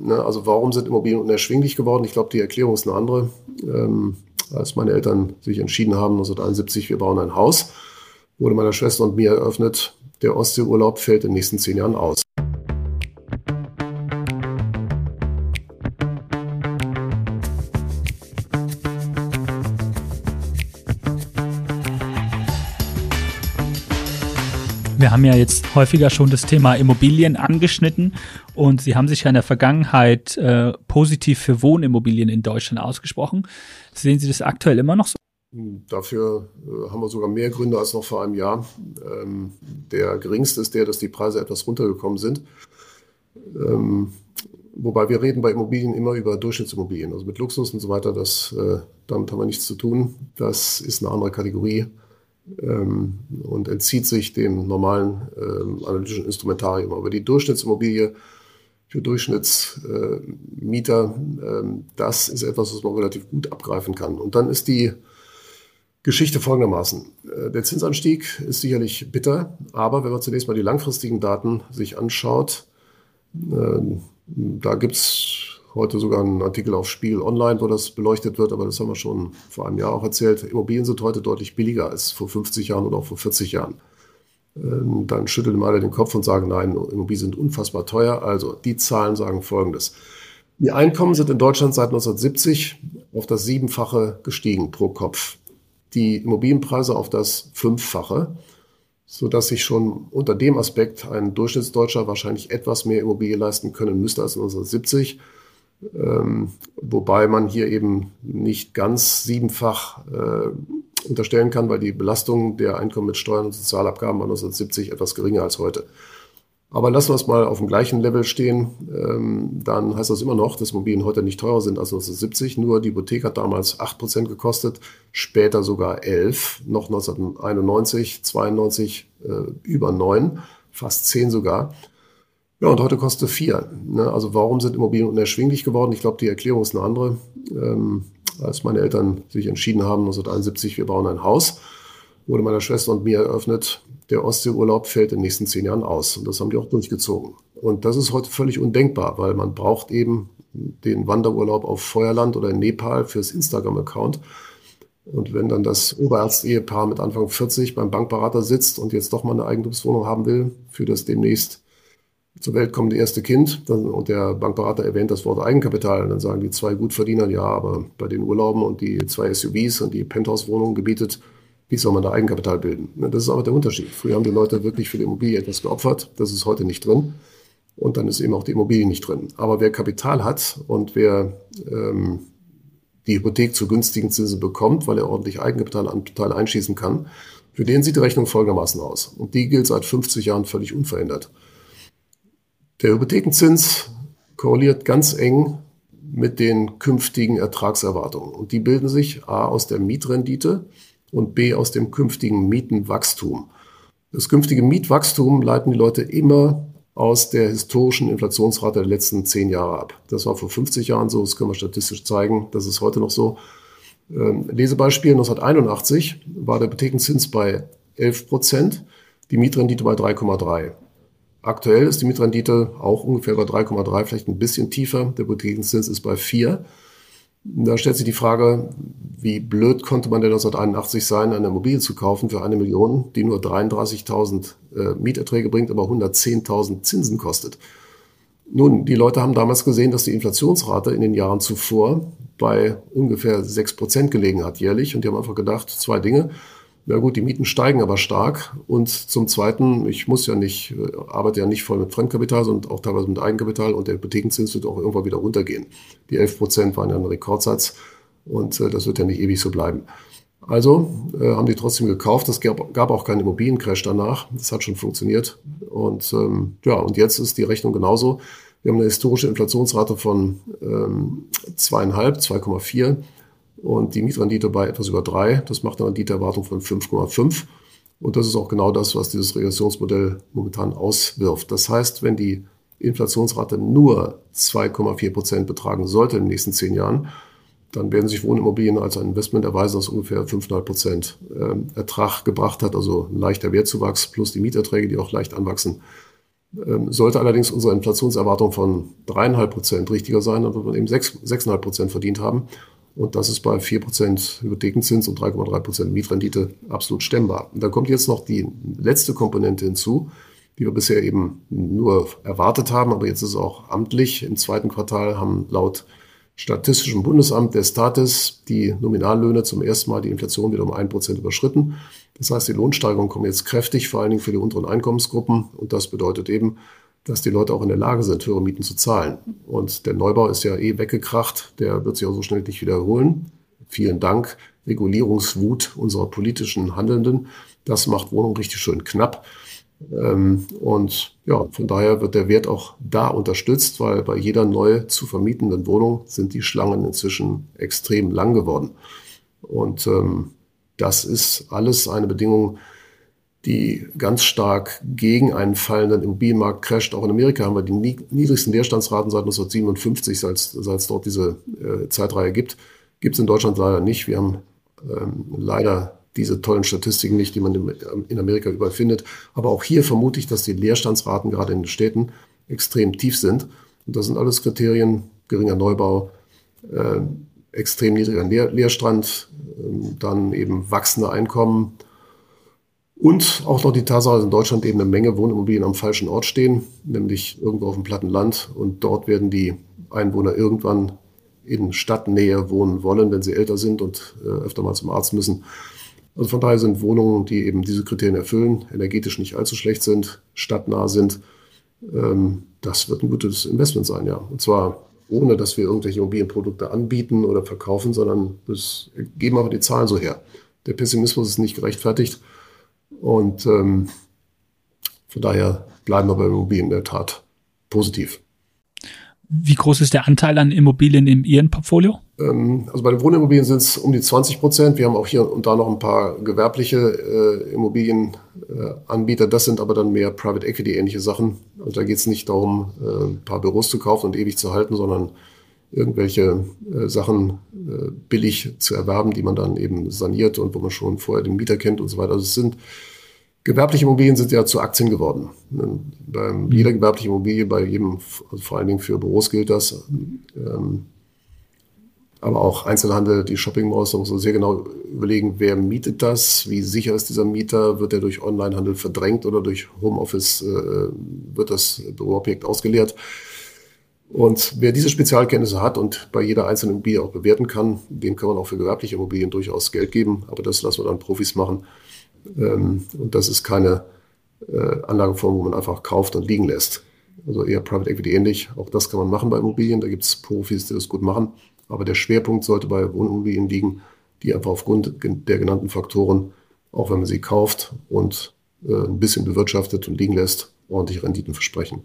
Ne? Also warum sind Immobilien unerschwinglich geworden? Ich glaube, die Erklärung ist eine andere. Ähm, als meine Eltern sich entschieden haben, 1971, wir bauen ein Haus, wurde meiner Schwester und mir eröffnet, der Ostseeurlaub fällt in den nächsten zehn Jahren aus. Wir haben ja jetzt häufiger schon das Thema Immobilien angeschnitten und Sie haben sich ja in der Vergangenheit äh, positiv für Wohnimmobilien in Deutschland ausgesprochen. Sehen Sie das aktuell immer noch so? Dafür äh, haben wir sogar mehr Gründe als noch vor einem Jahr. Ähm, der geringste ist der, dass die Preise etwas runtergekommen sind. Ähm, wobei wir reden bei Immobilien immer über Durchschnittsimmobilien, also mit Luxus und so weiter. Das, äh, damit haben wir nichts zu tun. Das ist eine andere Kategorie ähm, und entzieht sich dem normalen ähm, analytischen Instrumentarium. Aber die Durchschnittsimmobilie für Durchschnittsmieter, ähm, das ist etwas, was man relativ gut abgreifen kann. Und dann ist die Geschichte folgendermaßen. Äh, der Zinsanstieg ist sicherlich bitter, aber wenn man zunächst mal die langfristigen Daten sich anschaut, äh, da gibt es heute sogar einen Artikel auf Spiegel Online, wo das beleuchtet wird, aber das haben wir schon vor einem Jahr auch erzählt. Immobilien sind heute deutlich billiger als vor 50 Jahren oder auch vor 40 Jahren. Ähm, dann schütteln alle den Kopf und sagen, nein, Immobilien sind unfassbar teuer. Also die Zahlen sagen Folgendes. Die Einkommen sind in Deutschland seit 1970 auf das Siebenfache gestiegen pro Kopf. Die Immobilienpreise auf das Fünffache, sodass sich schon unter dem Aspekt ein Durchschnittsdeutscher wahrscheinlich etwas mehr Immobilie leisten können müsste als 1970. Ähm, wobei man hier eben nicht ganz siebenfach äh, unterstellen kann, weil die Belastung der Einkommen mit Steuern und Sozialabgaben war 1970 etwas geringer als heute. Aber lassen wir es mal auf dem gleichen Level stehen, ähm, dann heißt das immer noch, dass Immobilien heute nicht teurer sind als 1970. Nur die Hypothek hat damals 8% gekostet, später sogar 11, noch 1991, 92 äh, über 9, fast 10 sogar. Ja, und heute kostet vier. Ne? Also warum sind Immobilien unerschwinglich geworden? Ich glaube, die Erklärung ist eine andere. Ähm, als meine Eltern sich entschieden haben, 1971, wir bauen ein Haus, wurde meiner Schwester und mir eröffnet, der Ostseeurlaub fällt in den nächsten zehn Jahren aus. Und das haben die auch durchgezogen. Und das ist heute völlig undenkbar, weil man braucht eben den Wanderurlaub auf Feuerland oder in Nepal fürs Instagram-Account. Und wenn dann das Oberärztehepaar mit Anfang 40 beim Bankberater sitzt und jetzt doch mal eine Eigentumswohnung haben will, für das demnächst zur Welt kommende erste Kind dann, und der Bankberater erwähnt das Wort Eigenkapital. Und dann sagen die zwei Gutverdiener, ja, aber bei den Urlauben und die zwei SUVs und die Penthouse-Wohnungen gebietet, wie soll man da Eigenkapital bilden? Das ist aber der Unterschied. Früher haben die Leute wirklich für die Immobilie etwas geopfert. Das ist heute nicht drin. Und dann ist eben auch die Immobilie nicht drin. Aber wer Kapital hat und wer ähm, die Hypothek zu günstigen Zinsen bekommt, weil er ordentlich Eigenkapitalanteil einschießen kann, für den sieht die Rechnung folgendermaßen aus. Und die gilt seit 50 Jahren völlig unverändert. Der Hypothekenzins korreliert ganz eng mit den künftigen Ertragserwartungen. Und die bilden sich A aus der Mietrendite und B aus dem künftigen Mietenwachstum. Das künftige Mietwachstum leiten die Leute immer aus der historischen Inflationsrate der letzten zehn Jahre ab. Das war vor 50 Jahren so, das können wir statistisch zeigen, das ist heute noch so. Ähm, Lesebeispiel 1981 war der Hypothekenzins bei 11 Prozent, die Mietrendite bei 3,3. Aktuell ist die Mietrendite auch ungefähr bei 3,3, vielleicht ein bisschen tiefer. Der Hypothekenzins ist bei 4. Da stellt sich die Frage, wie blöd konnte man denn 1981 sein, eine Immobilie zu kaufen für eine Million, die nur 33.000 äh, Mieterträge bringt, aber 110.000 Zinsen kostet. Nun, die Leute haben damals gesehen, dass die Inflationsrate in den Jahren zuvor bei ungefähr 6 Prozent gelegen hat jährlich. Und die haben einfach gedacht, zwei Dinge. Na gut, die Mieten steigen aber stark. Und zum Zweiten, ich muss ja nicht, äh, arbeite ja nicht voll mit Fremdkapital, sondern auch teilweise mit Eigenkapital und der Hypothekenzins wird auch irgendwann wieder runtergehen. Die 11 Prozent waren ja ein Rekordsatz und äh, das wird ja nicht ewig so bleiben. Also äh, haben die trotzdem gekauft. Es gab, gab, auch keinen Immobiliencrash danach. Das hat schon funktioniert. Und ähm, ja, und jetzt ist die Rechnung genauso. Wir haben eine historische Inflationsrate von ähm, zweieinhalb, 2,4 und die Mietrendite bei etwas über drei. Das macht eine Renditeerwartung von 5,5. Und das ist auch genau das, was dieses Regressionsmodell momentan auswirft. Das heißt, wenn die Inflationsrate nur 2,4 Prozent betragen sollte in den nächsten zehn Jahren, dann werden sich Wohnimmobilien als ein Investment erweisen, das ungefähr 5,5 Prozent ähm, Ertrag gebracht hat, also ein leichter Wertzuwachs plus die Mieterträge, die auch leicht anwachsen. Ähm, sollte allerdings unsere Inflationserwartung von dreieinhalb Prozent richtiger sein, dann wird man eben sechs, sechseinhalb Prozent verdient haben. Und das ist bei vier Prozent Hypothekenzins und 3,3 Prozent Mietrendite absolut stemmbar. Und da kommt jetzt noch die letzte Komponente hinzu, die wir bisher eben nur erwartet haben, aber jetzt ist es auch amtlich. Im zweiten Quartal haben laut Statistischem Bundesamt der Statis die Nominallöhne zum ersten Mal die Inflation wieder um ein Prozent überschritten. Das heißt, die Lohnsteigerungen kommen jetzt kräftig, vor allen Dingen für die unteren Einkommensgruppen. Und das bedeutet eben, dass die Leute auch in der Lage sind, höhere Mieten zu zahlen. Und der Neubau ist ja eh weggekracht. Der wird sich auch so schnell nicht wiederholen. Vielen Dank. Regulierungswut unserer politischen Handelnden. Das macht Wohnungen richtig schön knapp. Ähm, und ja, von daher wird der Wert auch da unterstützt, weil bei jeder neu zu vermietenden Wohnung sind die Schlangen inzwischen extrem lang geworden. Und ähm, das ist alles eine Bedingung, die ganz stark gegen einen fallenden Immobilienmarkt crasht. Auch in Amerika haben wir die niedrigsten Leerstandsraten seit 1957, seit, es dort diese äh, Zeitreihe gibt. Gibt es in Deutschland leider nicht. Wir haben ähm, leider diese tollen Statistiken nicht, die man in Amerika überall findet. Aber auch hier vermute ich, dass die Leerstandsraten gerade in den Städten extrem tief sind. Und das sind alles Kriterien, geringer Neubau, äh, extrem niedriger Leer Leerstand, äh, dann eben wachsende Einkommen und auch noch die Tatsache, dass in Deutschland eben eine Menge Wohnimmobilien am falschen Ort stehen, nämlich irgendwo auf dem platten Land. Und dort werden die Einwohner irgendwann in Stadtnähe wohnen wollen, wenn sie älter sind und äh, öfter mal zum Arzt müssen. Also von daher sind Wohnungen, die eben diese Kriterien erfüllen, energetisch nicht allzu schlecht sind, stadtnah sind, ähm, das wird ein gutes Investment sein, ja. Und zwar ohne, dass wir irgendwelche Immobilienprodukte anbieten oder verkaufen, sondern das geben aber die Zahlen so her. Der Pessimismus ist nicht gerechtfertigt und ähm, von daher bleiben wir bei Immobilien in der Tat positiv. Wie groß ist der Anteil an Immobilien in Ihrem Portfolio? Ähm, also bei den Wohnimmobilien sind es um die 20 Prozent. Wir haben auch hier und da noch ein paar gewerbliche äh, Immobilienanbieter. Äh, das sind aber dann mehr Private Equity ähnliche Sachen. Also da geht es nicht darum, äh, ein paar Büros zu kaufen und ewig zu halten, sondern irgendwelche äh, Sachen äh, billig zu erwerben, die man dann eben saniert und wo man schon vorher den Mieter kennt und so weiter. Also es sind Gewerbliche Immobilien sind ja zu Aktien geworden. Bei mhm. jeder gewerblichen Immobilie, bei jedem, also vor allen Dingen für Büros gilt das. Ähm, aber auch Einzelhandel, die Shopping Malls, da muss man sehr genau überlegen, wer mietet das, wie sicher ist dieser Mieter, wird er durch Onlinehandel verdrängt oder durch Homeoffice äh, wird das Büroobjekt ausgeleert. Und wer diese Spezialkenntnisse hat und bei jeder einzelnen Immobilie auch bewerten kann, dem kann man auch für gewerbliche Immobilien durchaus Geld geben. Aber das lassen wir dann Profis machen. Ähm, und das ist keine äh, Anlageform, wo man einfach kauft und liegen lässt. Also eher Private Equity ähnlich. Auch das kann man machen bei Immobilien. Da gibt es Profis, die das gut machen. Aber der Schwerpunkt sollte bei Wohnimmobilien liegen, die einfach aufgrund der genannten Faktoren, auch wenn man sie kauft und äh, ein bisschen bewirtschaftet und liegen lässt, ordentliche Renditen versprechen.